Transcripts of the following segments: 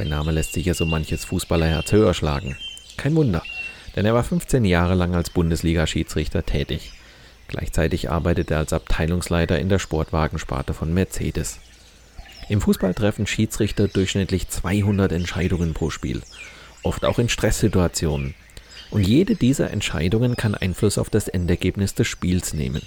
Sein Name lässt sich ja so manches Fußballerherz höher schlagen. Kein Wunder, denn er war 15 Jahre lang als Bundesliga-Schiedsrichter tätig. Gleichzeitig arbeitet er als Abteilungsleiter in der Sportwagensparte von Mercedes. Im Fußball treffen Schiedsrichter durchschnittlich 200 Entscheidungen pro Spiel, oft auch in Stresssituationen. Und jede dieser Entscheidungen kann Einfluss auf das Endergebnis des Spiels nehmen.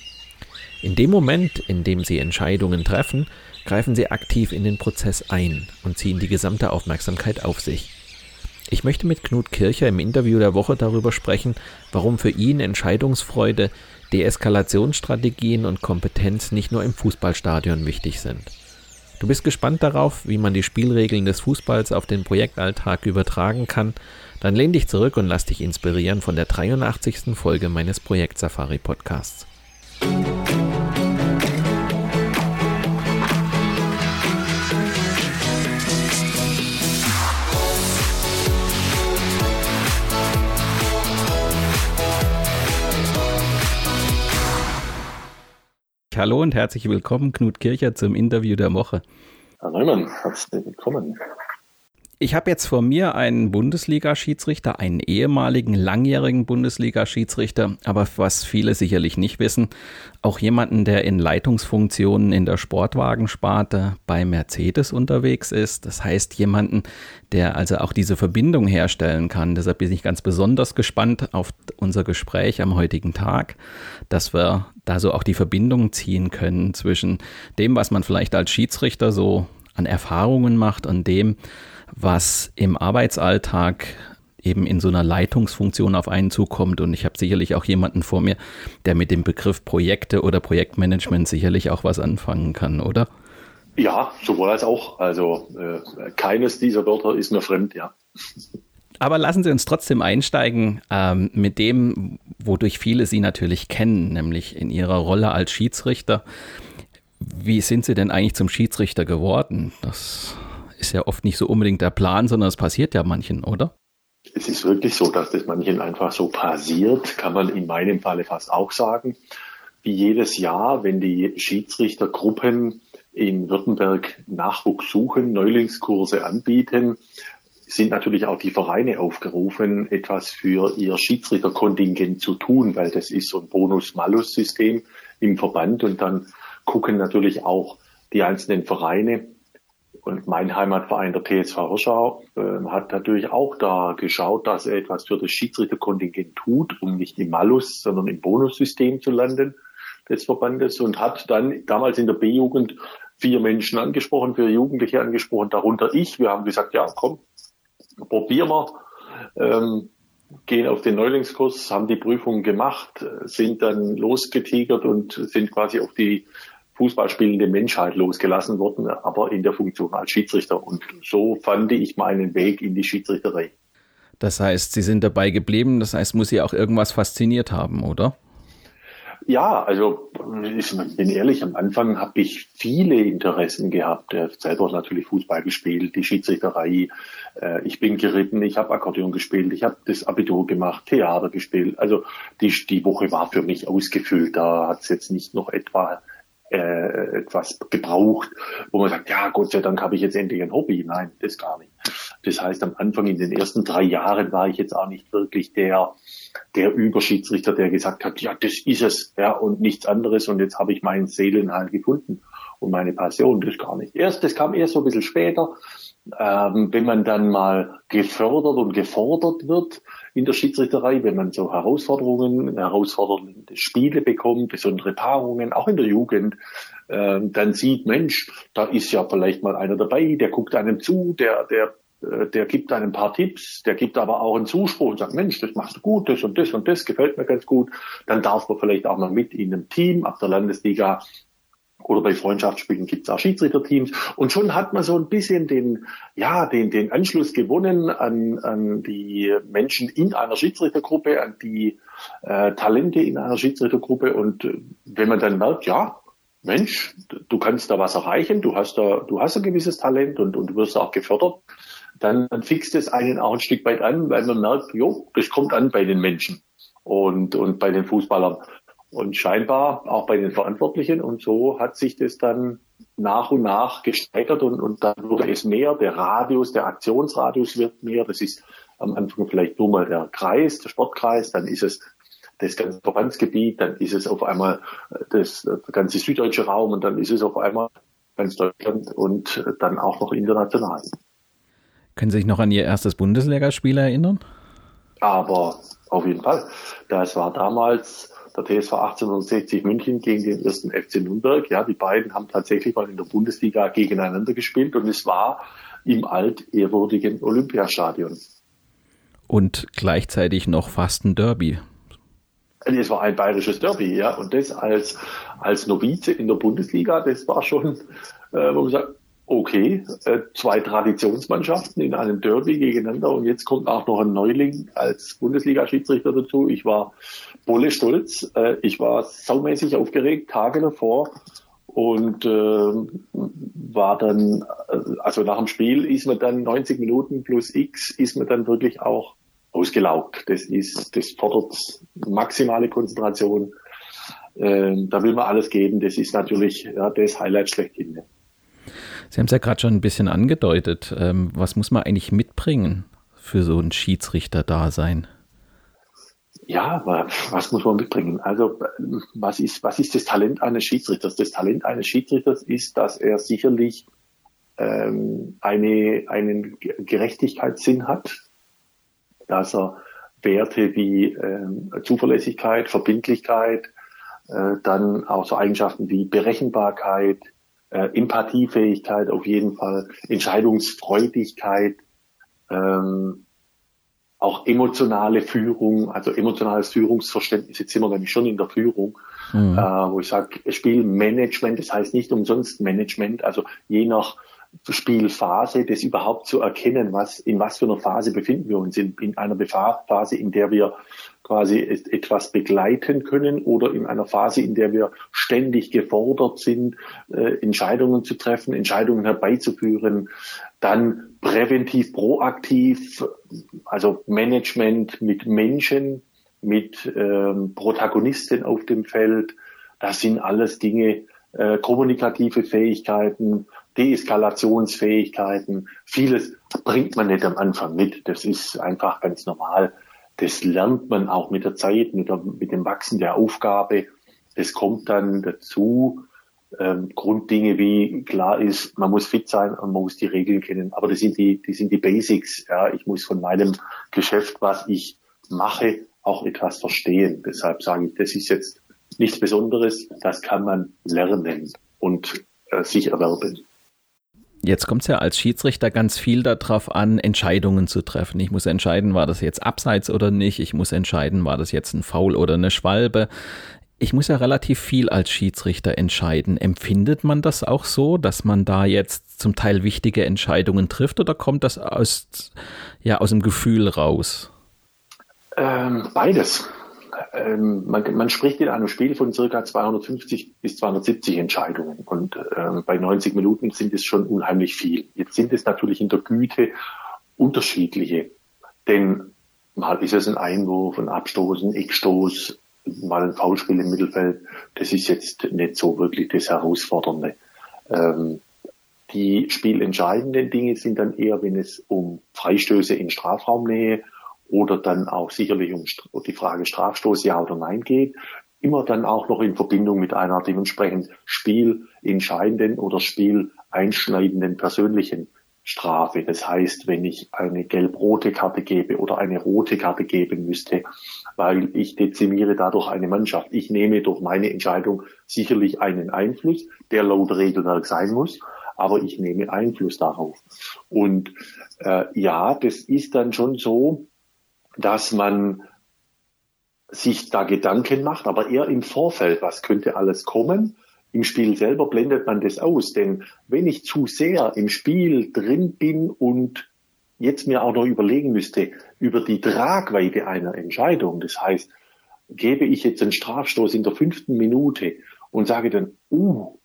In dem Moment, in dem sie Entscheidungen treffen, greifen sie aktiv in den Prozess ein und ziehen die gesamte Aufmerksamkeit auf sich. Ich möchte mit Knut Kircher im Interview der Woche darüber sprechen, warum für ihn Entscheidungsfreude, Deeskalationsstrategien und Kompetenz nicht nur im Fußballstadion wichtig sind. Du bist gespannt darauf, wie man die Spielregeln des Fußballs auf den Projektalltag übertragen kann? Dann lehn dich zurück und lass dich inspirieren von der 83. Folge meines Projekt Safari Podcasts. Hallo und herzlich willkommen, Knut Kircher, zum Interview der Woche. Herr Neumann, herzlich willkommen. Ich habe jetzt vor mir einen Bundesliga-Schiedsrichter, einen ehemaligen langjährigen Bundesliga-Schiedsrichter, aber was viele sicherlich nicht wissen, auch jemanden, der in Leitungsfunktionen in der Sportwagensparte bei Mercedes unterwegs ist. Das heißt, jemanden, der also auch diese Verbindung herstellen kann. Deshalb bin ich ganz besonders gespannt auf unser Gespräch am heutigen Tag, dass wir da so auch die Verbindung ziehen können zwischen dem, was man vielleicht als Schiedsrichter so an Erfahrungen macht und dem, was im Arbeitsalltag eben in so einer Leitungsfunktion auf einen zukommt. Und ich habe sicherlich auch jemanden vor mir, der mit dem Begriff Projekte oder Projektmanagement sicherlich auch was anfangen kann, oder? Ja, sowohl als auch. Also äh, keines dieser Wörter ist mir fremd, ja. Aber lassen Sie uns trotzdem einsteigen ähm, mit dem, wodurch viele Sie natürlich kennen, nämlich in Ihrer Rolle als Schiedsrichter. Wie sind Sie denn eigentlich zum Schiedsrichter geworden? Das ist ja oft nicht so unbedingt der Plan, sondern es passiert ja manchen, oder? Es ist wirklich so, dass das manchen einfach so passiert, kann man in meinem Falle fast auch sagen. Wie jedes Jahr, wenn die Schiedsrichtergruppen in Württemberg Nachwuchs suchen, Neulingskurse anbieten, sind natürlich auch die Vereine aufgerufen, etwas für ihr Schiedsrichterkontingent zu tun, weil das ist so ein Bonus-Malus-System im Verband und dann gucken natürlich auch die einzelnen Vereine, und mein Heimatverein, der TSV Hirschau, äh, hat natürlich auch da geschaut, dass er etwas für das Schiedsrichterkontingent tut, um nicht im Malus, sondern im Bonussystem zu landen des Verbandes und hat dann damals in der B-Jugend vier Menschen angesprochen, vier Jugendliche angesprochen, darunter ich. Wir haben gesagt, ja, komm, probieren wir. Ähm, gehen auf den Neulingskurs, haben die Prüfung gemacht, sind dann losgetigert und sind quasi auf die fußballspielende Menschheit losgelassen worden, aber in der Funktion als Schiedsrichter. Und so fand ich meinen Weg in die Schiedsrichterei. Das heißt, Sie sind dabei geblieben, das heißt, muss Sie auch irgendwas fasziniert haben, oder? Ja, also ich bin ehrlich, am Anfang habe ich viele Interessen gehabt. Ich habe selber natürlich Fußball gespielt, die Schiedsrichterei. Äh, ich bin geritten, ich habe Akkordeon gespielt, ich habe das Abitur gemacht, Theater gespielt. Also die, die Woche war für mich ausgefüllt. Da hat es jetzt nicht noch etwa äh, etwas gebraucht, wo man sagt, ja, Gott sei Dank habe ich jetzt endlich ein Hobby. Nein, das gar nicht. Das heißt, am Anfang in den ersten drei Jahren war ich jetzt auch nicht wirklich der, der Überschiedsrichter, der gesagt hat, ja, das ist es, ja, und nichts anderes und jetzt habe ich meinen Seelenhalt gefunden und meine Passion, das gar nicht. Erst, das kam erst so ein bisschen später, ähm, wenn man dann mal gefördert und gefordert wird in der Schiedsrichterei, wenn man so Herausforderungen, herausfordernde Spiele bekommt, besondere Paarungen, auch in der Jugend, äh, dann sieht, Mensch, da ist ja vielleicht mal einer dabei, der guckt einem zu, der, der äh, der gibt einem ein paar Tipps, der gibt aber auch einen Zuspruch und sagt, Mensch, das machst du gut, das und das und das gefällt mir ganz gut. Dann darf man vielleicht auch mal mit in einem Team ab der Landesliga oder bei Freundschaftsspielen gibt es auch Schiedsrichterteams. Und schon hat man so ein bisschen den, ja, den, den Anschluss gewonnen an, an die Menschen in einer Schiedsrichtergruppe, an die äh, Talente in einer Schiedsrichtergruppe. Und äh, wenn man dann merkt, ja, Mensch, du kannst da was erreichen, du hast da, du hast ein gewisses Talent und, und du wirst auch gefördert, dann, dann fixt es einen auch ein Stück weit an, weil man merkt, jo, das kommt an bei den Menschen und, und bei den Fußballern und scheinbar auch bei den Verantwortlichen. Und so hat sich das dann nach und nach gesteigert und, und dann wurde es mehr. Der Radius, der Aktionsradius wird mehr. Das ist am Anfang vielleicht nur mal der Kreis, der Sportkreis, dann ist es das ganze Verbandsgebiet, dann ist es auf einmal das, der ganze süddeutsche Raum und dann ist es auf einmal ganz Deutschland und dann auch noch international. Können Sie sich noch an Ihr erstes Bundesligaspiel erinnern? Aber auf jeden Fall. Das war damals der TSV 1860 München gegen den ersten FC Nürnberg. Ja, die beiden haben tatsächlich mal in der Bundesliga gegeneinander gespielt und es war im altehrwürdigen Olympiastadion. Und gleichzeitig noch fast ein Derby. Es war ein bayerisches Derby, ja, und das als, als Novize in der Bundesliga, das war schon, äh, wo man sagt, okay, äh, zwei Traditionsmannschaften in einem Derby gegeneinander und jetzt kommt auch noch ein Neuling als Bundesliga-Schiedsrichter dazu. Ich war Bolle stolz, äh, ich war saumäßig aufgeregt, Tage davor und äh, war dann, äh, also nach dem Spiel ist man dann 90 Minuten plus X, ist man dann wirklich auch ausgelaugt. Das ist, das fordert maximale Konzentration. Äh, da will man alles geben. Das ist natürlich ja, das Highlight schlechthin. Sie haben es ja gerade schon ein bisschen angedeutet. Ähm, was muss man eigentlich mitbringen für so ein Schiedsrichter-Dasein? Ja, was muss man mitbringen? Also, was ist, was ist das Talent eines Schiedsrichters? Das Talent eines Schiedsrichters ist, dass er sicherlich ähm, eine, einen Gerechtigkeitssinn hat, dass er Werte wie ähm, Zuverlässigkeit, Verbindlichkeit, äh, dann auch so Eigenschaften wie Berechenbarkeit, äh, Empathiefähigkeit auf jeden Fall, Entscheidungsfreudigkeit, ähm, auch emotionale Führung, also emotionales Führungsverständnis, jetzt sind wir nämlich schon in der Führung, mhm. äh, wo ich sage, Spielmanagement, das heißt nicht umsonst Management, also je nach Spielphase, das überhaupt zu erkennen, was, in was für einer Phase befinden wir uns, in, in einer Phase, in der wir quasi etwas begleiten können oder in einer Phase, in der wir ständig gefordert sind, äh, Entscheidungen zu treffen, Entscheidungen herbeizuführen, dann präventiv, proaktiv, also Management mit Menschen, mit ähm, Protagonisten auf dem Feld. Das sind alles Dinge, äh, kommunikative Fähigkeiten, Deeskalationsfähigkeiten. Vieles bringt man nicht am Anfang mit. Das ist einfach ganz normal. Das lernt man auch mit der Zeit, mit, der, mit dem Wachsen der Aufgabe. Das kommt dann dazu. Ähm, Grunddinge wie klar ist, man muss fit sein und man muss die Regeln kennen. Aber das sind die, die sind die Basics. Ja, ich muss von meinem Geschäft, was ich mache, auch etwas verstehen. Deshalb sage ich, das ist jetzt nichts Besonderes. Das kann man lernen und äh, sich erwerben. Jetzt kommt es ja als Schiedsrichter ganz viel darauf an, Entscheidungen zu treffen. Ich muss entscheiden, war das jetzt abseits oder nicht. Ich muss entscheiden, war das jetzt ein Foul oder eine Schwalbe. Ich muss ja relativ viel als Schiedsrichter entscheiden. Empfindet man das auch so, dass man da jetzt zum Teil wichtige Entscheidungen trifft oder kommt das aus, ja, aus dem Gefühl raus? Ähm, beides ähm, man, man, spricht in einem Spiel von circa 250 bis 270 Entscheidungen und ähm, bei 90 Minuten sind es schon unheimlich viel. Jetzt sind es natürlich in der Güte unterschiedliche, denn mal ist es ein Einwurf, ein Abstoß, ein Eckstoß, mal ein Foulspiel im Mittelfeld. Das ist jetzt nicht so wirklich das Herausfordernde. Ähm, die spielentscheidenden Dinge sind dann eher, wenn es um Freistöße in Strafraumnähe oder dann auch sicherlich um die Frage Strafstoß ja oder nein geht, immer dann auch noch in Verbindung mit einer dementsprechend spielentscheidenden oder spieleinschneidenden persönlichen Strafe. Das heißt, wenn ich eine gelb-rote Karte gebe oder eine rote Karte geben müsste, weil ich dezimiere dadurch eine Mannschaft. Ich nehme durch meine Entscheidung sicherlich einen Einfluss, der laut Regelwerk sein muss, aber ich nehme Einfluss darauf. Und äh, ja, das ist dann schon so, dass man sich da Gedanken macht, aber eher im Vorfeld, was könnte alles kommen. Im Spiel selber blendet man das aus, denn wenn ich zu sehr im Spiel drin bin und jetzt mir auch noch überlegen müsste über die Tragweite einer Entscheidung, das heißt, gebe ich jetzt einen Strafstoß in der fünften Minute und sage dann, uh,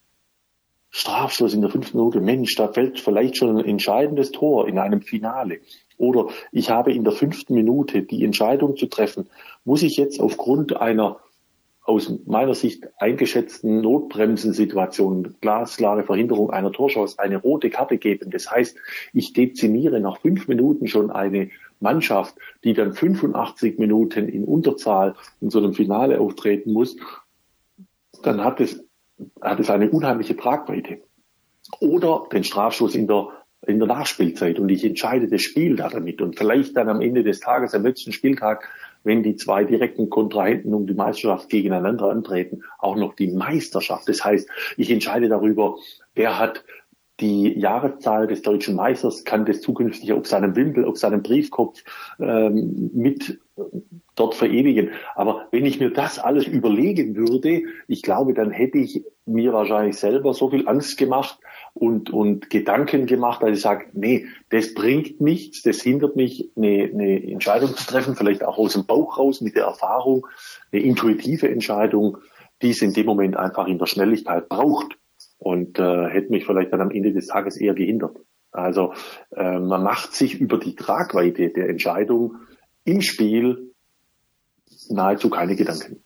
Strafstoß in der fünften Minute, Mensch, da fällt vielleicht schon ein entscheidendes Tor in einem Finale. Oder ich habe in der fünften Minute die Entscheidung zu treffen, muss ich jetzt aufgrund einer aus meiner Sicht eingeschätzten Notbremsensituation, glasklare Verhinderung einer Torschance, eine rote Karte geben. Das heißt, ich dezimiere nach fünf Minuten schon eine Mannschaft, die dann 85 Minuten in Unterzahl in so einem Finale auftreten muss, dann hat es, hat es eine unheimliche Tragweite. Oder den Strafschuss in der in der Nachspielzeit und ich entscheide das Spiel da damit und vielleicht dann am Ende des Tages, am letzten Spieltag, wenn die zwei direkten Kontrahenten um die Meisterschaft gegeneinander antreten, auch noch die Meisterschaft. Das heißt, ich entscheide darüber, wer hat die Jahreszahl des deutschen Meisters, kann das zukünftig auf seinem Wimpel, auf seinem Briefkopf ähm, mit dort verewigen. Aber wenn ich mir das alles überlegen würde, ich glaube, dann hätte ich mir wahrscheinlich selber so viel Angst gemacht, und, und Gedanken gemacht, dass ich sage, nee, das bringt nichts, das hindert mich, eine, eine Entscheidung zu treffen, vielleicht auch aus dem Bauch raus mit der Erfahrung, eine intuitive Entscheidung, die es in dem Moment einfach in der Schnelligkeit braucht und äh, hätte mich vielleicht dann am Ende des Tages eher gehindert. Also äh, man macht sich über die Tragweite der Entscheidung im Spiel nahezu keine Gedanken.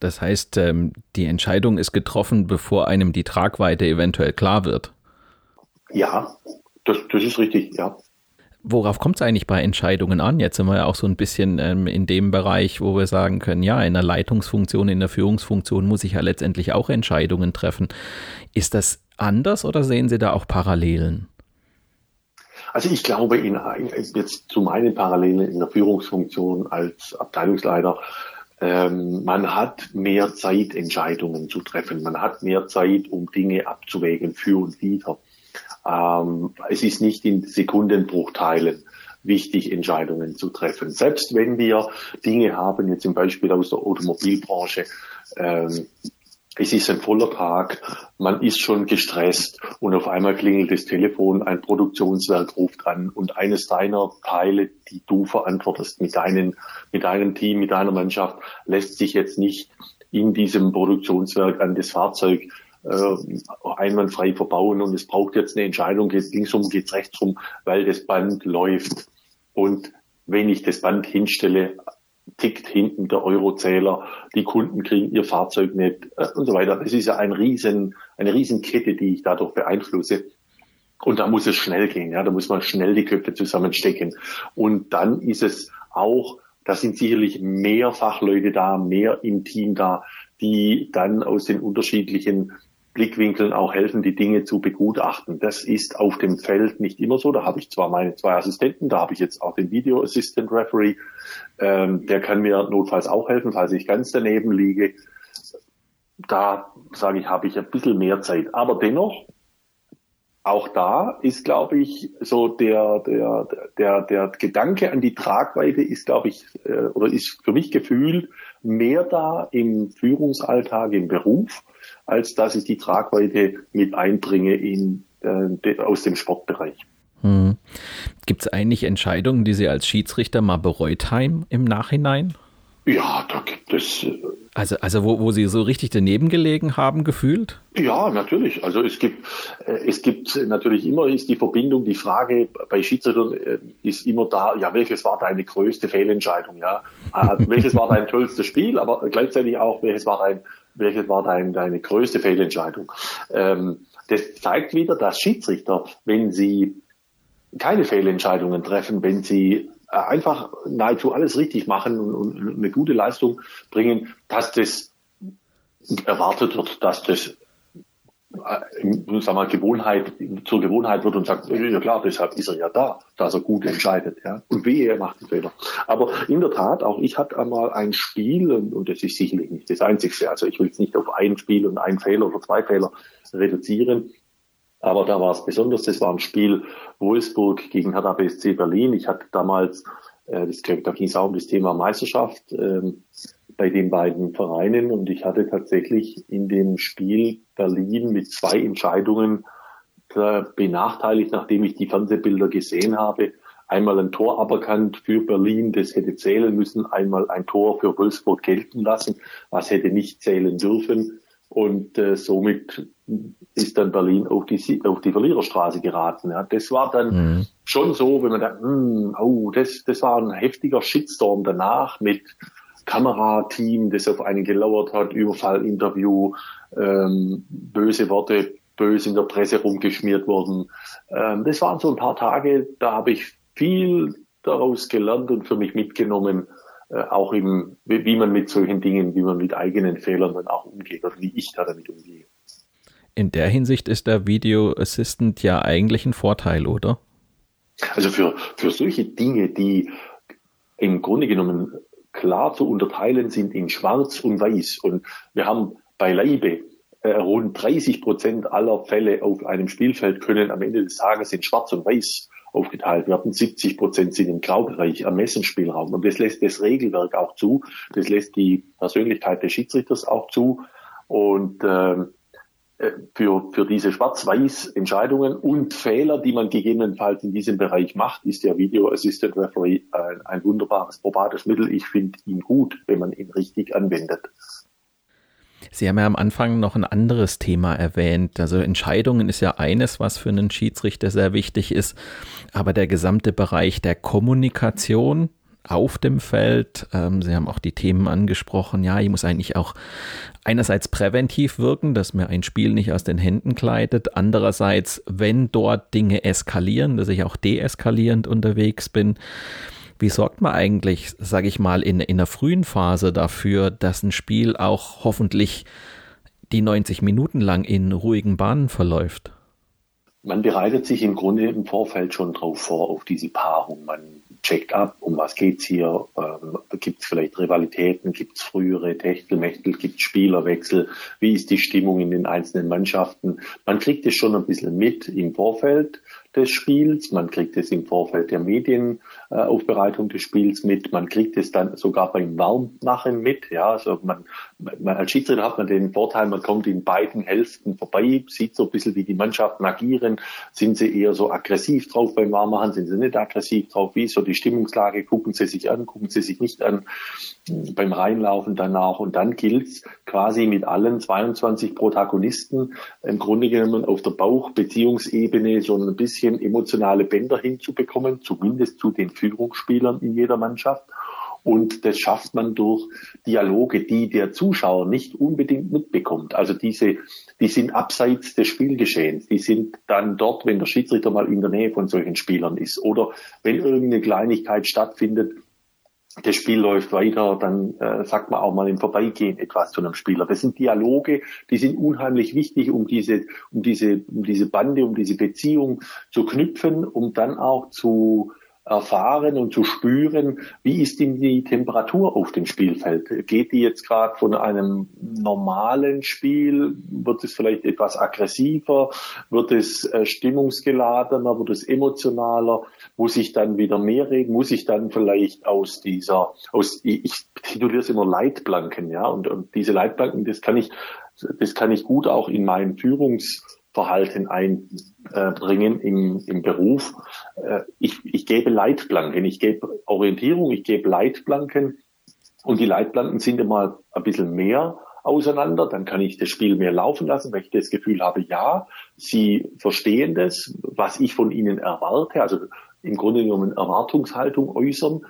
Das heißt, ähm, die Entscheidung ist getroffen, bevor einem die Tragweite eventuell klar wird. Ja, das, das ist richtig, ja. Worauf kommt es eigentlich bei Entscheidungen an? Jetzt sind wir ja auch so ein bisschen ähm, in dem Bereich, wo wir sagen können, ja, in der Leitungsfunktion, in der Führungsfunktion muss ich ja letztendlich auch Entscheidungen treffen. Ist das anders oder sehen Sie da auch Parallelen? Also ich glaube, in, jetzt zu meinen Parallelen in der Führungsfunktion als Abteilungsleiter ähm, man hat mehr Zeit, Entscheidungen zu treffen. Man hat mehr Zeit, um Dinge abzuwägen für und wieder. Ähm, es ist nicht in Sekundenbruchteilen wichtig, Entscheidungen zu treffen. Selbst wenn wir Dinge haben, jetzt zum Beispiel aus der Automobilbranche, ähm, es ist ein voller Tag, man ist schon gestresst und auf einmal klingelt das Telefon, ein Produktionswerk ruft an und eines deiner Teile, die du verantwortest mit, deinen, mit deinem Team, mit deiner Mannschaft, lässt sich jetzt nicht in diesem Produktionswerk an das Fahrzeug äh, einwandfrei verbauen und es braucht jetzt eine Entscheidung, geht's links rum, geht's rechts weil das Band läuft. Und wenn ich das Band hinstelle, tickt hinten der Eurozähler, die Kunden kriegen ihr Fahrzeug nicht äh, und so weiter. Das ist ja ein riesen, eine Riesenkette, die ich dadurch beeinflusse. Und da muss es schnell gehen, ja, da muss man schnell die Köpfe zusammenstecken. Und dann ist es auch, da sind sicherlich mehr Fachleute da, mehr im Team da, die dann aus den unterschiedlichen Blickwinkeln auch helfen, die Dinge zu begutachten. Das ist auf dem Feld nicht immer so. Da habe ich zwar meine zwei Assistenten, da habe ich jetzt auch den Video Assistant Referee, ähm, der kann mir notfalls auch helfen, falls ich ganz daneben liege. Da sage ich, habe ich ein bisschen mehr Zeit. Aber dennoch, auch da ist, glaube ich, so der, der, der, der Gedanke an die Tragweite ist, glaube ich, äh, oder ist für mich gefühlt mehr da im Führungsalltag, im Beruf als dass ich die Tragweite mit einbringe in, äh, aus dem Sportbereich. Hm. Gibt es eigentlich Entscheidungen, die Sie als Schiedsrichter mal bereut haben im Nachhinein? Ja, da gibt es. Äh, also, also wo, wo Sie so richtig daneben gelegen haben, gefühlt? Ja, natürlich. Also es gibt, äh, es gibt natürlich immer ist die Verbindung, die Frage bei Schiedsrichtern äh, ist immer da, ja, welches war deine größte Fehlentscheidung, ja? welches war dein tollstes Spiel, aber gleichzeitig auch, welches war dein welches war dein, deine größte Fehlentscheidung? Ähm, das zeigt wieder, dass Schiedsrichter, wenn sie keine Fehlentscheidungen treffen, wenn sie äh, einfach nahezu alles richtig machen und, eine gute Leistung bringen, dass das erwartet wird, dass das äh, sag mal, Gewohnheit zur Gewohnheit wird und sagt, ja klar, deshalb ist er ja da, dass er gut entscheidet. Ja? Und wehe, er macht einen Fehler. Aber in der Tat, auch ich hatte einmal ein Spiel, und das ist sicherlich nicht das Einzige, also ich will es nicht auf ein Spiel und einen Fehler oder zwei Fehler reduzieren, aber da war es besonders, das war ein Spiel Wolfsburg gegen Hertha BSC Berlin. Ich hatte damals, äh, das, da ging es auch um das Thema Meisterschaft, ähm, bei den beiden Vereinen und ich hatte tatsächlich in dem Spiel Berlin mit zwei Entscheidungen äh, benachteiligt, nachdem ich die Fernsehbilder gesehen habe. Einmal ein Tor aberkannt für Berlin, das hätte zählen müssen, einmal ein Tor für Wolfsburg gelten lassen, was hätte nicht zählen dürfen. Und äh, somit ist dann Berlin auf die, auf die Verliererstraße geraten. Ja. Das war dann mhm. schon so, wenn man da, hm, oh, das, das war ein heftiger Shitstorm danach mit Kamerateam, das auf einen gelauert hat, Überfallinterview, ähm, böse Worte, böse in der Presse rumgeschmiert wurden. Ähm, das waren so ein paar Tage, da habe ich viel daraus gelernt und für mich mitgenommen, auch im, wie man mit solchen Dingen, wie man mit eigenen Fehlern dann auch umgeht oder wie ich da damit umgehe. In der Hinsicht ist der Video Assistant ja eigentlich ein Vorteil, oder? Also für, für solche Dinge, die im Grunde genommen klar zu unterteilen sind in Schwarz und Weiß. Und wir haben beileibe äh, rund 30 Prozent aller Fälle auf einem Spielfeld können am Ende des Tages in Schwarz und Weiß aufgeteilt werden. 70 Prozent sind im Graubereich, Ermessensspielraum. Und das lässt das Regelwerk auch zu. Das lässt die Persönlichkeit des Schiedsrichters auch zu. Und ähm, äh, für, für diese Schwarz-Weiß-Entscheidungen und Fehler, die man gegebenenfalls in diesem Bereich macht, ist der Video Assistant Referee ein, ein wunderbares, probates Mittel. Ich finde ihn gut, wenn man ihn richtig anwendet. Sie haben ja am Anfang noch ein anderes Thema erwähnt. Also Entscheidungen ist ja eines, was für einen Schiedsrichter sehr wichtig ist, aber der gesamte Bereich der Kommunikation, auf dem Feld. Ähm, Sie haben auch die Themen angesprochen. Ja, ich muss eigentlich auch einerseits präventiv wirken, dass mir ein Spiel nicht aus den Händen gleitet. Andererseits, wenn dort Dinge eskalieren, dass ich auch deeskalierend unterwegs bin. Wie sorgt man eigentlich, sage ich mal, in, in der frühen Phase dafür, dass ein Spiel auch hoffentlich die 90 Minuten lang in ruhigen Bahnen verläuft? Man bereitet sich im Grunde im Vorfeld schon drauf vor, auf diese Paarung. Man checkt ab, um was geht's hier, ähm, gibt es vielleicht Rivalitäten, gibt es frühere Techtelmechtel, gibt es Spielerwechsel, wie ist die Stimmung in den einzelnen Mannschaften. Man kriegt es schon ein bisschen mit im Vorfeld des Spiels, man kriegt es im Vorfeld der Medienaufbereitung des Spiels mit, man kriegt es dann sogar beim Warmmachen mit. Ja, also man, man als Schiedsrichter hat man den Vorteil, man kommt in beiden Hälften vorbei, sieht so ein bisschen, wie die Mannschaften agieren. Sind sie eher so aggressiv drauf beim Warmmachen, sind sie nicht aggressiv drauf? Wie ist so die Stimmungslage? Gucken sie sich an, gucken sie sich nicht an beim Reinlaufen danach. Und dann gilt quasi mit allen 22 Protagonisten im Grunde genommen auf der Bauchbeziehungsebene so ein bisschen emotionale Bänder hinzubekommen, zumindest zu den Führungsspielern in jeder Mannschaft. Und das schafft man durch Dialoge, die der Zuschauer nicht unbedingt mitbekommt. Also diese, die sind abseits des Spielgeschehens. Die sind dann dort, wenn der Schiedsrichter mal in der Nähe von solchen Spielern ist oder wenn irgendeine Kleinigkeit stattfindet, das Spiel läuft weiter, dann äh, sagt man auch mal im Vorbeigehen etwas zu einem Spieler. Das sind Dialoge, die sind unheimlich wichtig, um diese, um diese, um diese Bande, um diese Beziehung zu knüpfen, um dann auch zu erfahren und zu spüren, wie ist denn die Temperatur auf dem Spielfeld? Geht die jetzt gerade von einem normalen Spiel? Wird es vielleicht etwas aggressiver? Wird es äh, stimmungsgeladener? Wird es emotionaler? Muss ich dann wieder mehr reden? Muss ich dann vielleicht aus dieser, aus, ich, ich tituliere es immer Leitplanken, ja, und, und diese Leitplanken, das kann ich, das kann ich gut auch in meinen Führungs Verhalten einbringen im, im Beruf. Äh, ich, ich gebe Leitplanken, ich gebe Orientierung, ich gebe Leitplanken. Und die Leitplanken sind immer ein bisschen mehr auseinander, dann kann ich das Spiel mehr laufen lassen, weil ich das Gefühl habe, ja, sie verstehen das, was ich von ihnen erwarte, also im Grunde genommen Erwartungshaltung äußern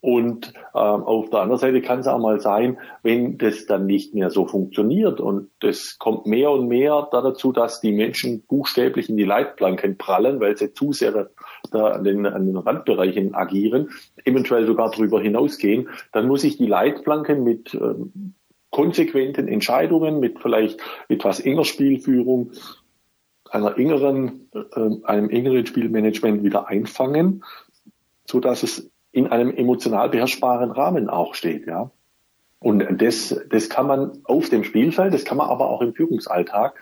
und ähm, auf der anderen Seite kann es auch mal sein, wenn das dann nicht mehr so funktioniert und das kommt mehr und mehr dazu, dass die Menschen buchstäblich in die Leitplanken prallen, weil sie zu sehr da an den, an den Randbereichen agieren, eventuell sogar darüber hinausgehen, dann muss ich die Leitplanken mit ähm, konsequenten Entscheidungen, mit vielleicht etwas enger Spielführung, einer engeren, äh, einem engeren Spielmanagement wieder einfangen, so dass es in einem emotional beherrschbaren Rahmen auch steht, ja. Und das, das kann man auf dem Spielfeld, das kann man aber auch im Führungsalltag,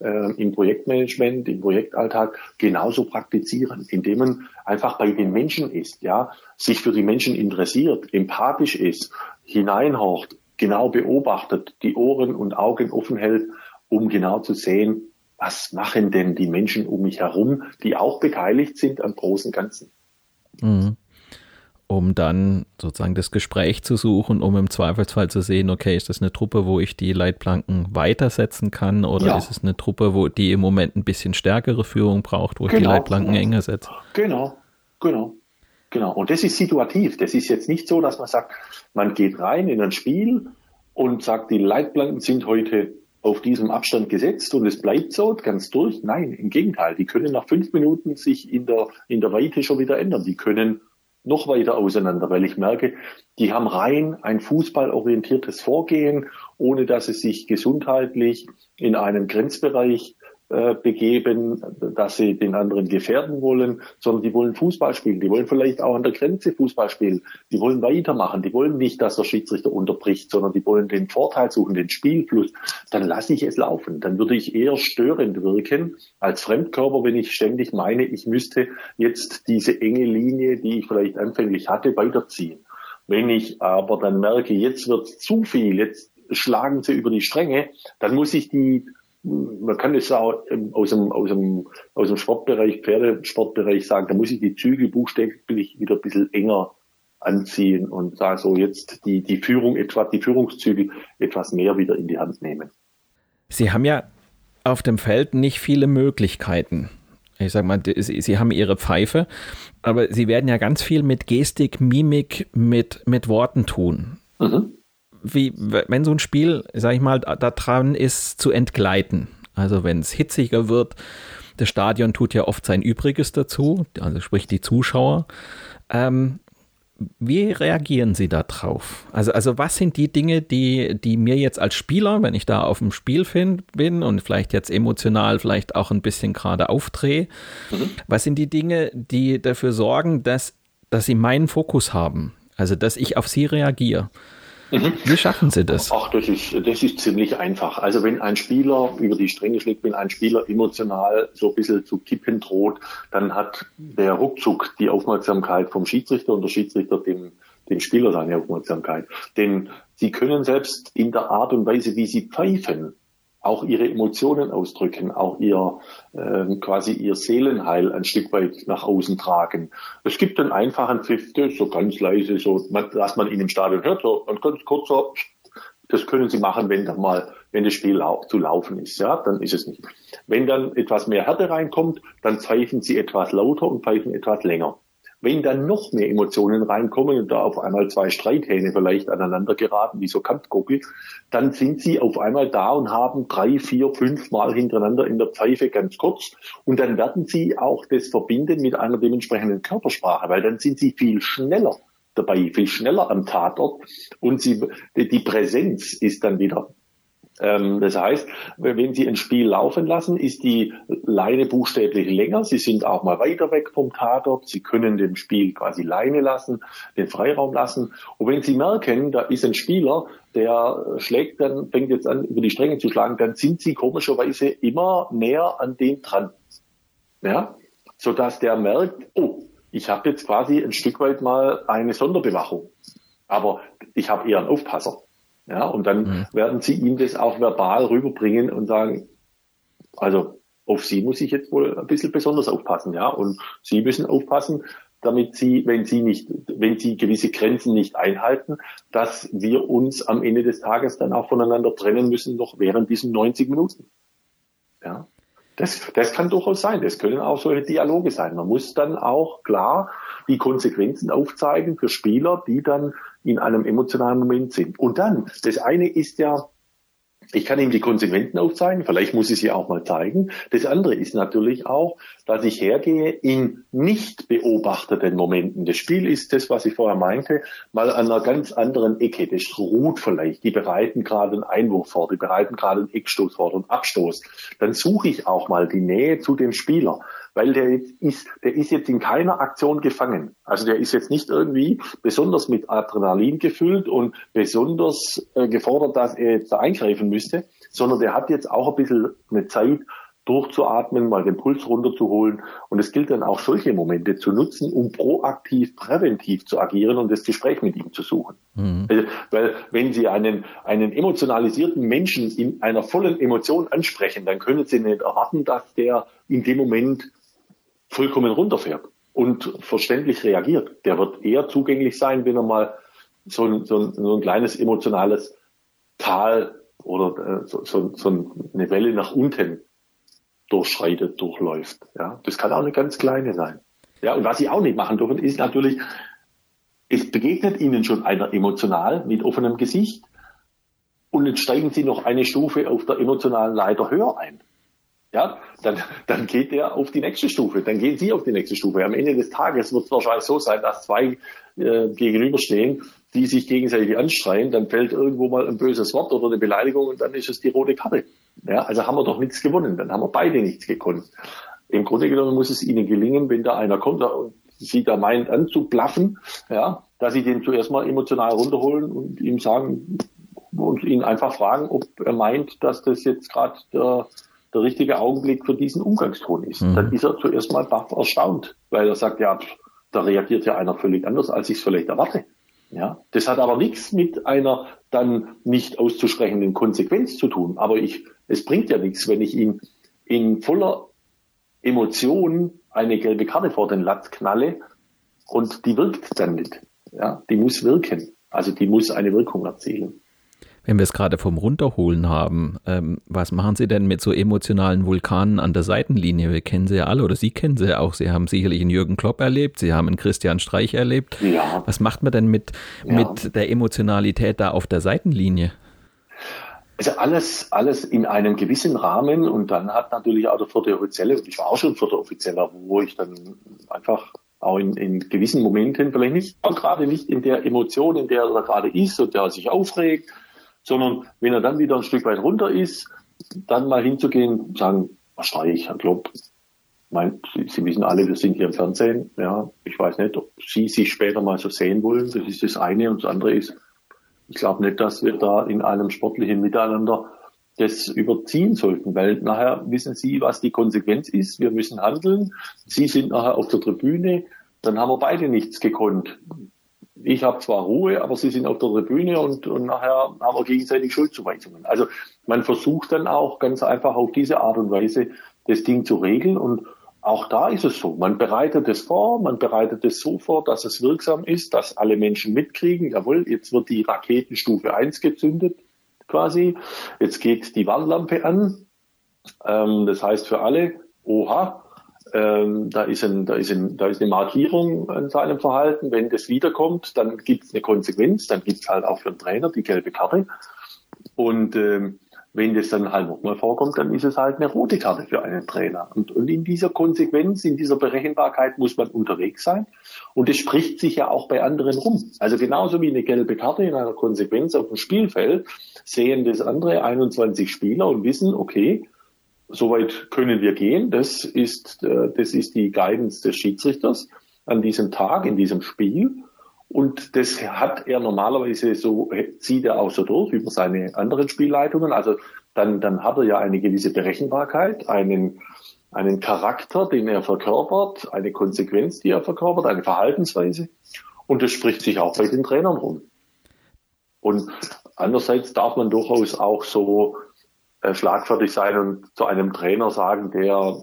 äh, im Projektmanagement, im Projektalltag genauso praktizieren, indem man einfach bei den Menschen ist, ja, sich für die Menschen interessiert, empathisch ist, hineinhorcht, genau beobachtet, die Ohren und Augen offen hält, um genau zu sehen, was machen denn die Menschen um mich herum, die auch beteiligt sind am großen Ganzen. Mhm um dann sozusagen das Gespräch zu suchen, um im Zweifelsfall zu sehen, okay, ist das eine Truppe, wo ich die Leitplanken weitersetzen kann oder ja. ist es eine Truppe, wo die im Moment ein bisschen stärkere Führung braucht, wo genau. ich die genau. Leitplanken enger setze? Genau, genau, genau. Und das ist situativ. Das ist jetzt nicht so, dass man sagt, man geht rein in ein Spiel und sagt, die Leitplanken sind heute auf diesem Abstand gesetzt und es bleibt so ganz durch. Nein, im Gegenteil. Die können nach fünf Minuten sich in der, in der Weite schon wieder ändern. Die können noch weiter auseinander, weil ich merke, die haben rein ein fußballorientiertes Vorgehen, ohne dass es sich gesundheitlich in einen Grenzbereich äh, begeben, dass sie den anderen gefährden wollen, sondern die wollen Fußball spielen. Die wollen vielleicht auch an der Grenze Fußball spielen. Die wollen weitermachen. Die wollen nicht, dass der Schiedsrichter unterbricht, sondern die wollen den Vorteil suchen, den Spielfluss. Dann lasse ich es laufen. Dann würde ich eher störend wirken als Fremdkörper, wenn ich ständig meine, ich müsste jetzt diese enge Linie, die ich vielleicht anfänglich hatte, weiterziehen. Wenn ich aber dann merke, jetzt wird zu viel, jetzt schlagen sie über die Stränge, dann muss ich die man kann es auch aus dem, aus dem, aus dem Sportbereich, Pferdesportbereich sagen, da muss ich die Zügel buchstäblich wieder ein bisschen enger anziehen und da so jetzt die, die Führung etwa, die Führungszügel etwas mehr wieder in die Hand nehmen. Sie haben ja auf dem Feld nicht viele Möglichkeiten. Ich sag mal, Sie haben Ihre Pfeife, aber Sie werden ja ganz viel mit Gestik, Mimik, mit, mit Worten tun. Mhm wie, wenn so ein Spiel, sag ich mal, da dran ist zu entgleiten. Also wenn es hitziger wird, das Stadion tut ja oft sein Übriges dazu, also sprich die Zuschauer. Ähm, wie reagieren Sie da drauf? Also, also was sind die Dinge, die, die mir jetzt als Spieler, wenn ich da auf dem Spiel bin und vielleicht jetzt emotional vielleicht auch ein bisschen gerade aufdrehe, mhm. was sind die Dinge, die dafür sorgen, dass, dass Sie meinen Fokus haben? Also, dass ich auf Sie reagiere? Mhm. Wie schaffen Sie das? Ach, das ist, das ist ziemlich einfach. Also wenn ein Spieler über die Stränge schlägt, wenn ein Spieler emotional so ein bisschen zu kippen droht, dann hat der ruckzuck die Aufmerksamkeit vom Schiedsrichter und der Schiedsrichter dem, dem Spieler seine Aufmerksamkeit. Denn sie können selbst in der Art und Weise, wie sie pfeifen, auch ihre Emotionen ausdrücken, auch ihr äh, quasi ihr Seelenheil ein Stück weit nach außen tragen. Es gibt einen einfachen Pfiff, so ganz leise, so dass man ihn im Stadion hört, so ein ganz kurzer. Das können Sie machen, wenn dann mal, wenn das Spiel zu laufen ist, ja, dann ist es nicht. Wenn dann etwas mehr Härte reinkommt, dann pfeifen Sie etwas lauter und pfeifen etwas länger. Wenn dann noch mehr Emotionen reinkommen und da auf einmal zwei Streithähne vielleicht aneinander geraten, wie so Kantgockel, dann sind sie auf einmal da und haben drei, vier, fünf Mal hintereinander in der Pfeife ganz kurz. Und dann werden sie auch das verbinden mit einer dementsprechenden Körpersprache, weil dann sind sie viel schneller dabei, viel schneller am Tatort und sie, die Präsenz ist dann wieder das heißt, wenn Sie ein Spiel laufen lassen, ist die Leine buchstäblich länger. Sie sind auch mal weiter weg vom Tatort. Sie können dem Spiel quasi Leine lassen, den Freiraum lassen. Und wenn Sie merken, da ist ein Spieler, der schlägt dann, fängt jetzt an, über die Stränge zu schlagen, dann sind Sie komischerweise immer näher an dem dran. Ja? Sodass der merkt, oh, ich habe jetzt quasi ein Stück weit mal eine Sonderbewachung. Aber ich habe eher einen Aufpasser. Ja, und dann mhm. werden sie ihm das auch verbal rüberbringen und sagen, also auf sie muss ich jetzt wohl ein bisschen besonders aufpassen, ja. Und sie müssen aufpassen, damit sie, wenn sie nicht, wenn sie gewisse Grenzen nicht einhalten, dass wir uns am Ende des Tages dann auch voneinander trennen müssen, noch während diesen 90 Minuten. Ja. Das, das kann durchaus sein. Das können auch solche Dialoge sein. Man muss dann auch klar die Konsequenzen aufzeigen für Spieler, die dann in einem emotionalen Moment sind. Und dann, das eine ist ja Ich kann ihm die Konsequenzen aufzeigen, vielleicht muss ich sie auch mal zeigen. Das andere ist natürlich auch, dass ich hergehe in nicht beobachteten Momenten. Das Spiel ist das, was ich vorher meinte, mal an einer ganz anderen Ecke. Das ruht vielleicht. Die bereiten gerade einen Einwurf vor, die bereiten gerade einen Eckstoß vor, einen Abstoß. Dann suche ich auch mal die Nähe zu dem Spieler weil der ist, der ist jetzt in keiner Aktion gefangen. Also der ist jetzt nicht irgendwie besonders mit Adrenalin gefüllt und besonders äh, gefordert, dass er jetzt da eingreifen müsste, sondern der hat jetzt auch ein bisschen eine Zeit, durchzuatmen, mal den Puls runterzuholen. Und es gilt dann auch solche Momente zu nutzen, um proaktiv, präventiv zu agieren und das Gespräch mit ihm zu suchen. Mhm. Also, weil wenn Sie einen, einen emotionalisierten Menschen in einer vollen Emotion ansprechen, dann können Sie nicht erwarten, dass der in dem Moment vollkommen runterfährt und verständlich reagiert. Der wird eher zugänglich sein, wenn er mal so ein, so ein, so ein kleines emotionales Tal oder äh, so, so, so eine Welle nach unten durchschreitet, durchläuft. Ja, das kann auch eine ganz kleine sein. Ja, und was sie auch nicht machen dürfen, ist natürlich, es begegnet ihnen schon einer emotional mit offenem Gesicht und jetzt steigen sie noch eine Stufe auf der emotionalen Leiter höher ein ja, dann, dann geht er auf die nächste Stufe, dann gehen Sie auf die nächste Stufe. Am Ende des Tages wird es wahrscheinlich so sein, dass zwei äh, gegenüberstehen, die sich gegenseitig anschreien, dann fällt irgendwo mal ein böses Wort oder eine Beleidigung und dann ist es die rote Karte. Ja, also haben wir doch nichts gewonnen, dann haben wir beide nichts gekonnt. Im Grunde genommen muss es Ihnen gelingen, wenn da einer kommt und Sie da meint anzublaffen, ja, dass Sie den zuerst mal emotional runterholen und ihm sagen und ihn einfach fragen, ob er meint, dass das jetzt gerade der der richtige Augenblick für diesen Umgangston ist. Mhm. Dann ist er zuerst mal baff erstaunt, weil er sagt, ja, da reagiert ja einer völlig anders, als ich es vielleicht erwarte. Ja, das hat aber nichts mit einer dann nicht auszusprechenden Konsequenz zu tun. Aber ich, es bringt ja nichts, wenn ich ihm in voller Emotion eine gelbe Karte vor den Latz knalle und die wirkt dann nicht. Ja, die muss wirken. Also die muss eine Wirkung erzielen. Wenn wir es gerade vom Runterholen haben, ähm, was machen Sie denn mit so emotionalen Vulkanen an der Seitenlinie? Wir kennen sie ja alle oder Sie kennen sie ja auch. Sie haben sicherlich einen Jürgen Klopp erlebt, Sie haben einen Christian Streich erlebt. Ja. Was macht man denn mit, ja. mit der Emotionalität da auf der Seitenlinie? Also alles, alles in einem gewissen Rahmen und dann hat natürlich auch der vierte Offizielle, ich war auch schon vierter Offizieller, wo ich dann einfach auch in, in gewissen Momenten, vielleicht nicht, auch gerade nicht in der Emotion, in der er gerade ist und der sich aufregt, sondern wenn er dann wieder ein Stück weit runter ist, dann mal hinzugehen und sagen, was schreie ich, Herr Klopp? Mein, Sie, Sie wissen alle, wir sind hier im Fernsehen. Ja, ich weiß nicht, ob Sie sich später mal so sehen wollen. Das ist das eine. Und das andere ist, ich glaube nicht, dass wir da in einem sportlichen Miteinander das überziehen sollten, weil nachher wissen Sie, was die Konsequenz ist. Wir müssen handeln. Sie sind nachher auf der Tribüne. Dann haben wir beide nichts gekonnt ich habe zwar Ruhe, aber sie sind auf der Tribüne und, und nachher haben wir gegenseitig Schuldzuweisungen. Also man versucht dann auch ganz einfach auf diese Art und Weise das Ding zu regeln und auch da ist es so. Man bereitet es vor, man bereitet es so vor, dass es wirksam ist, dass alle Menschen mitkriegen, jawohl, jetzt wird die Raketenstufe 1 gezündet quasi, jetzt geht die Warnlampe an. Ähm, das heißt für alle, oha, ähm, da, ist ein, da, ist ein, da ist eine Markierung an seinem Verhalten. Wenn das wiederkommt, dann gibt es eine Konsequenz, dann gibt es halt auch für den Trainer die gelbe Karte. Und ähm, wenn das dann halt nochmal vorkommt, dann ist es halt eine rote Karte für einen Trainer. Und, und in dieser Konsequenz, in dieser Berechenbarkeit muss man unterwegs sein. Und es spricht sich ja auch bei anderen rum. Also genauso wie eine gelbe Karte in einer Konsequenz auf dem Spielfeld sehen das andere 21 Spieler und wissen, okay, Soweit können wir gehen. Das ist, äh, das ist die Guidance des Schiedsrichters an diesem Tag, in diesem Spiel. Und das hat er normalerweise so, zieht er auch so durch über seine anderen Spielleitungen. Also dann, dann hat er ja eine gewisse Berechenbarkeit, einen, einen Charakter, den er verkörpert, eine Konsequenz, die er verkörpert, eine Verhaltensweise. Und das spricht sich auch bei den Trainern rum. Und andererseits darf man durchaus auch so äh, schlagfertig sein und zu einem Trainer sagen, der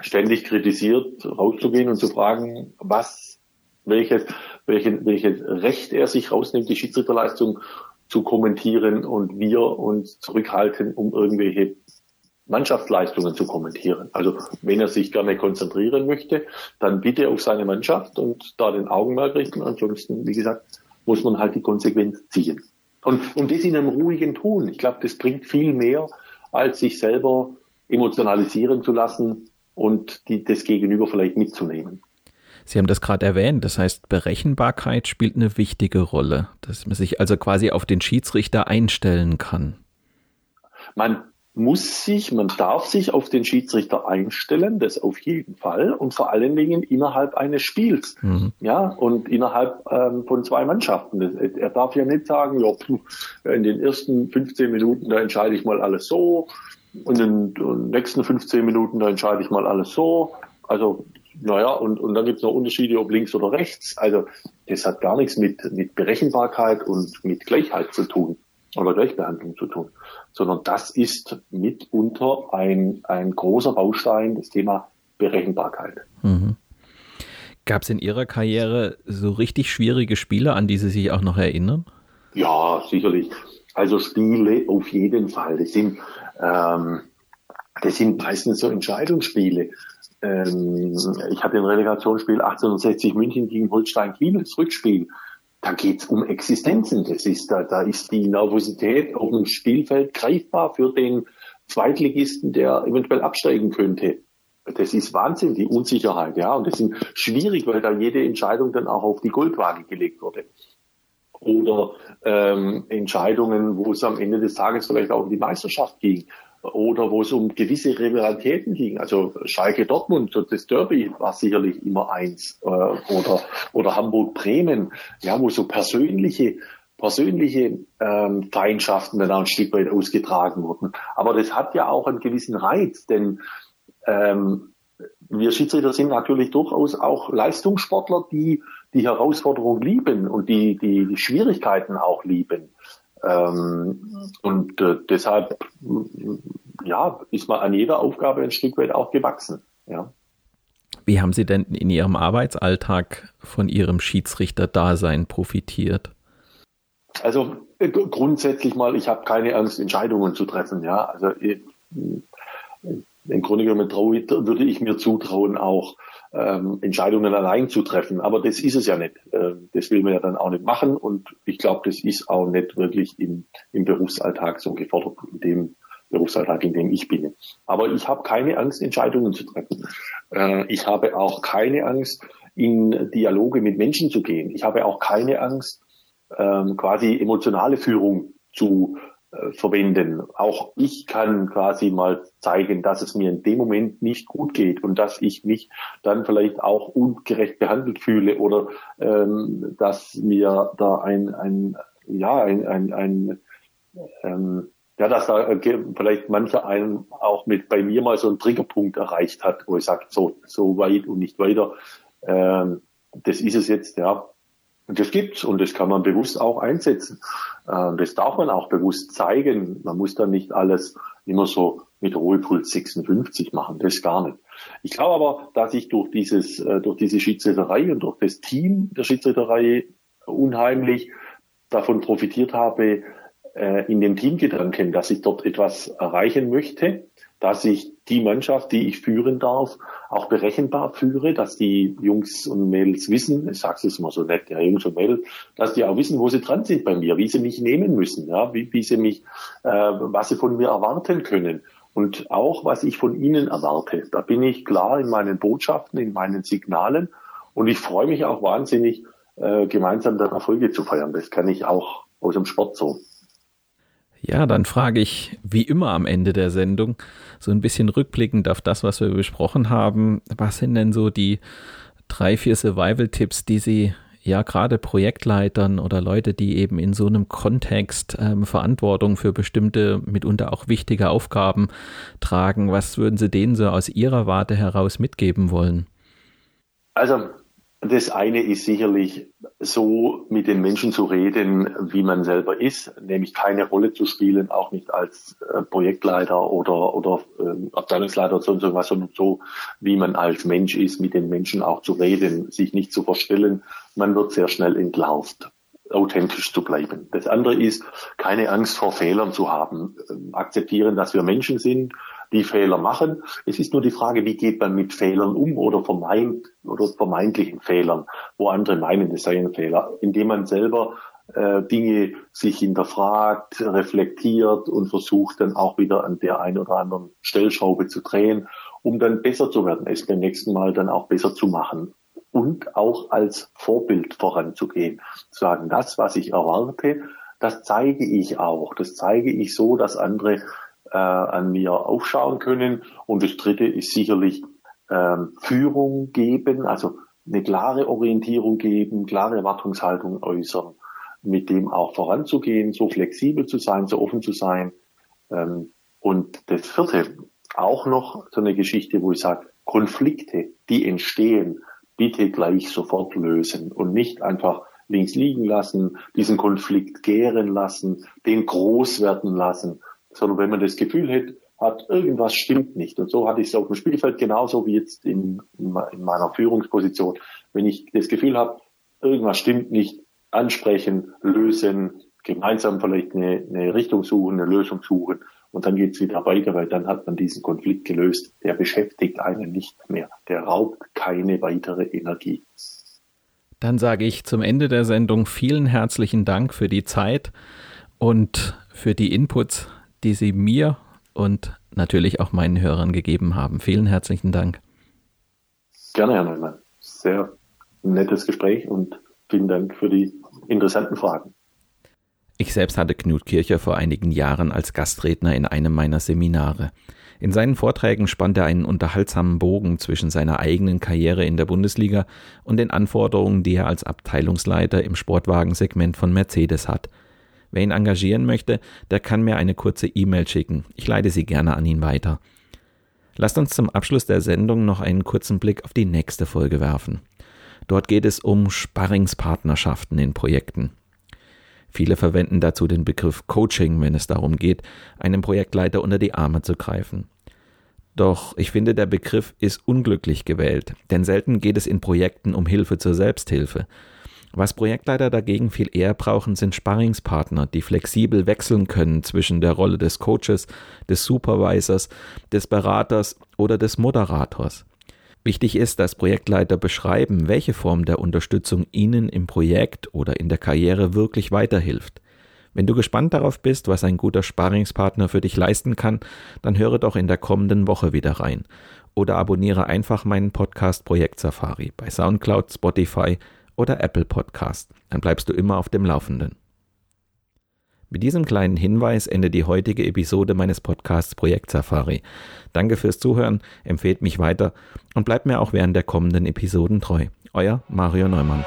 ständig kritisiert, rauszugehen und zu fragen, was, welches, welche, welches Recht er sich rausnimmt, die Schiedsrichterleistung zu kommentieren und wir uns zurückhalten, um irgendwelche Mannschaftsleistungen zu kommentieren. Also wenn er sich gerne konzentrieren möchte, dann bitte auf seine Mannschaft und da den Augenmerk richten. Ansonsten, wie gesagt, muss man halt die Konsequenz ziehen. Und, und das in einem ruhigen Ton. Ich glaube, das bringt viel mehr, als sich selber emotionalisieren zu lassen und die, das Gegenüber vielleicht mitzunehmen. Sie haben das gerade erwähnt, das heißt, Berechenbarkeit spielt eine wichtige Rolle, dass man sich also quasi auf den Schiedsrichter einstellen kann. Man muss sich, man darf sich auf den Schiedsrichter einstellen, das auf jeden Fall und vor allen Dingen innerhalb eines Spiels, mhm. ja und innerhalb ähm, von zwei Mannschaften. Er darf ja nicht sagen, ja, in den ersten 15 Minuten da entscheide ich mal alles so und in den nächsten 15 Minuten da entscheide ich mal alles so. Also naja, und, und dann gibt es noch Unterschiede, ob links oder rechts. Also das hat gar nichts mit, mit Berechenbarkeit und mit Gleichheit zu tun oder Gleichbehandlung zu tun, sondern das ist mitunter ein, ein großer Baustein, das Thema Berechenbarkeit. Mhm. Gab es in Ihrer Karriere so richtig schwierige Spiele, an die Sie sich auch noch erinnern? Ja, sicherlich. Also Spiele auf jeden Fall. Das sind, ähm, das sind meistens so Entscheidungsspiele. Ähm, ich hatte ein Relegationsspiel 1860 München gegen Holstein Kiel, das Rückspiel da geht's um Existenzen. Das ist, da, da ist die Nervosität auf dem Spielfeld greifbar für den Zweitligisten, der eventuell absteigen könnte. Das ist Wahnsinn, die Unsicherheit, ja. Und das ist schwierig, weil da jede Entscheidung dann auch auf die Goldwaage gelegt wurde. Oder ähm, Entscheidungen, wo es am Ende des Tages vielleicht auch um die Meisterschaft ging oder wo es um gewisse Rivalitäten ging. Also Schalke Dortmund, das Derby war sicherlich immer eins äh, oder oder Hamburg Bremen, ja, wo so persönliche persönliche ähm, Feindschaften dann auch ein Stück weit ausgetragen wurden. Aber das hat ja auch einen gewissen Reiz, denn ähm, wir Schiedsrichter sind natürlich durchaus auch Leistungssportler, die die Herausforderung lieben und die die, die Schwierigkeiten auch lieben. Ähm, und äh, deshalb, ja, ist man an jeder Aufgabe ein Stück weit auch gewachsen. Ja. Wie haben Sie denn in Ihrem Arbeitsalltag von Ihrem Schiedsrichter-Dasein profitiert? Also äh, grundsätzlich mal, ich habe keine Angst, Entscheidungen zu treffen. Ja, also äh, im Grunde genommen traue, würde ich mir zutrauen, auch ähm, Entscheidungen allein zu treffen. Aber das ist es ja nicht. Äh, das will man ja dann auch nicht machen. Und ich glaube, das ist auch nicht wirklich im, im Berufsalltag so gefordert, in dem Berufsalltag, in dem ich bin. Aber ich habe keine Angst, Entscheidungen zu treffen. Äh, ich habe auch keine Angst, in Dialoge mit Menschen zu gehen. Ich habe auch keine Angst, ähm, quasi emotionale Führung zu verwenden. Auch ich kann quasi mal zeigen, dass es mir in dem Moment nicht gut geht und dass ich mich dann vielleicht auch ungerecht behandelt fühle oder ähm, dass mir da ein, ein ja ein, ein, ein ähm, ja, dass da äh, vielleicht mancher einen auch mit bei mir mal so einen Triggerpunkt erreicht hat, wo ich sage, so, so weit und nicht weiter. Ähm, das ist es jetzt, ja. Und das gibt's und das kann man bewusst auch einsetzen. Äh, das darf man auch bewusst zeigen. Man muss dann nicht alles immer so mit Ruhepuls 56 machen, das gar nicht. Ich glaube aber, dass ich durch dieses, äh, durch diese Schiedsrichterei und durch das Team der Schiedsrichterei unheimlich davon profitiert habe, äh, in dem Teamgedanken, dass ich dort etwas erreichen möchte, dass ich die Mannschaft, die ich führen darf, auch berechenbar führe, dass die Jungs und Mädels wissen, ich sage es immer so nett, ja, Jungs und Mädels, dass die auch wissen, wo sie dran sind bei mir, wie sie mich nehmen müssen, ja, wie, wie sie mich, äh, was sie von mir erwarten können und auch, was ich von ihnen erwarte. Da bin ich klar in meinen Botschaften, in meinen Signalen und ich freue mich auch wahnsinnig, äh, gemeinsam dann Erfolge zu feiern. Das kann ich auch aus dem Sport so. Ja, dann frage ich wie immer am Ende der Sendung so ein bisschen rückblickend auf das, was wir besprochen haben. Was sind denn so die drei, vier Survival-Tipps, die Sie ja gerade Projektleitern oder Leute, die eben in so einem Kontext ähm, Verantwortung für bestimmte, mitunter auch wichtige Aufgaben tragen, was würden Sie denen so aus Ihrer Warte heraus mitgeben wollen? Also das eine ist sicherlich so mit den Menschen zu reden, wie man selber ist, nämlich keine Rolle zu spielen, auch nicht als äh, Projektleiter oder, oder äh, Abteilungsleiter oder so was, sondern so, wie man als Mensch ist, mit den Menschen auch zu reden, sich nicht zu verstellen. Man wird sehr schnell entlarvt authentisch zu bleiben. Das andere ist, keine Angst vor Fehlern zu haben, ähm, akzeptieren, dass wir Menschen sind, die Fehler machen. Es ist nur die Frage, wie geht man mit Fehlern um oder vermeint oder vermeintlichen Fehlern, wo andere meinen, es sei ein Fehler, indem man selber äh, Dinge sich hinterfragt, reflektiert und versucht dann auch wieder an der einen oder anderen Stellschraube zu drehen, um dann besser zu werden, es beim nächsten Mal dann auch besser zu machen und auch als Vorbild voranzugehen. Zu sagen, das, was ich erwarte, das zeige ich auch. Das zeige ich so, dass andere äh, an mir aufschauen können. Und das Dritte ist sicherlich ähm, Führung geben, also eine klare Orientierung geben, klare Erwartungshaltung äußern, mit dem auch voranzugehen, so flexibel zu sein, so offen zu sein. Ähm, und das Vierte, auch noch so eine Geschichte, wo ich sage, Konflikte, die entstehen, bitte gleich sofort lösen und nicht einfach links liegen lassen, diesen Konflikt gären lassen, den groß werden lassen, sondern wenn man das Gefühl hat, hat irgendwas stimmt nicht. Und so hatte ich es auf dem Spielfeld genauso wie jetzt in, in meiner Führungsposition. Wenn ich das Gefühl habe, irgendwas stimmt nicht, ansprechen, lösen, gemeinsam vielleicht eine, eine Richtung suchen, eine Lösung suchen und dann geht's wieder weiter, weil dann hat man diesen Konflikt gelöst. Der beschäftigt einen nicht mehr. Der raubt keine weitere Energie. Dann sage ich zum Ende der Sendung vielen herzlichen Dank für die Zeit und für die Inputs, die Sie mir und natürlich auch meinen Hörern gegeben haben. Vielen herzlichen Dank. Gerne, Herr Neumann. Sehr nettes Gespräch und vielen Dank für die interessanten Fragen. Ich selbst hatte Knut Kircher vor einigen Jahren als Gastredner in einem meiner Seminare. In seinen Vorträgen spannt er einen unterhaltsamen Bogen zwischen seiner eigenen Karriere in der Bundesliga und den Anforderungen, die er als Abteilungsleiter im Sportwagensegment von Mercedes hat. Wer ihn engagieren möchte, der kann mir eine kurze E-Mail schicken. Ich leite sie gerne an ihn weiter. Lasst uns zum Abschluss der Sendung noch einen kurzen Blick auf die nächste Folge werfen. Dort geht es um Sparringspartnerschaften in Projekten. Viele verwenden dazu den Begriff Coaching, wenn es darum geht, einem Projektleiter unter die Arme zu greifen. Doch ich finde, der Begriff ist unglücklich gewählt, denn selten geht es in Projekten um Hilfe zur Selbsthilfe. Was Projektleiter dagegen viel eher brauchen, sind Sparringspartner, die flexibel wechseln können zwischen der Rolle des Coaches, des Supervisors, des Beraters oder des Moderators. Wichtig ist, dass Projektleiter beschreiben, welche Form der Unterstützung ihnen im Projekt oder in der Karriere wirklich weiterhilft. Wenn du gespannt darauf bist, was ein guter Sparingspartner für dich leisten kann, dann höre doch in der kommenden Woche wieder rein oder abonniere einfach meinen Podcast Projekt Safari bei SoundCloud, Spotify oder Apple Podcast. Dann bleibst du immer auf dem Laufenden. Mit diesem kleinen Hinweis endet die heutige Episode meines Podcasts Projekt Safari. Danke fürs Zuhören, empfehlt mich weiter und bleibt mir auch während der kommenden Episoden treu. Euer Mario Neumann.